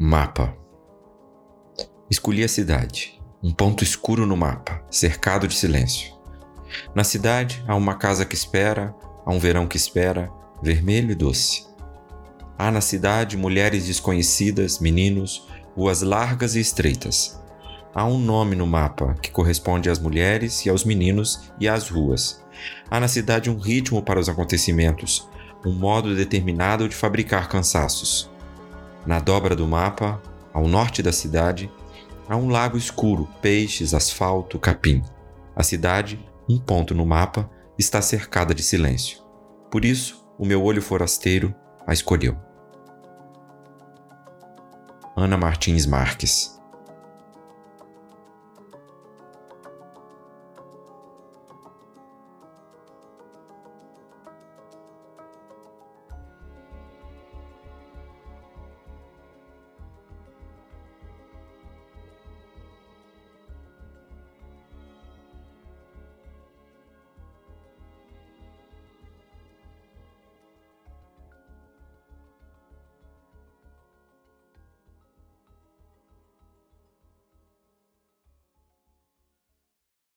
Mapa. Escolhi a cidade, um ponto escuro no mapa, cercado de silêncio. Na cidade há uma casa que espera, há um verão que espera, vermelho e doce. Há na cidade mulheres desconhecidas, meninos, ruas largas e estreitas. Há um nome no mapa que corresponde às mulheres e aos meninos e às ruas. Há na cidade um ritmo para os acontecimentos, um modo determinado de fabricar cansaços. Na dobra do mapa, ao norte da cidade, há um lago escuro, peixes, asfalto, capim. A cidade, um ponto no mapa, está cercada de silêncio. Por isso, o meu olho forasteiro a escolheu. Ana Martins Marques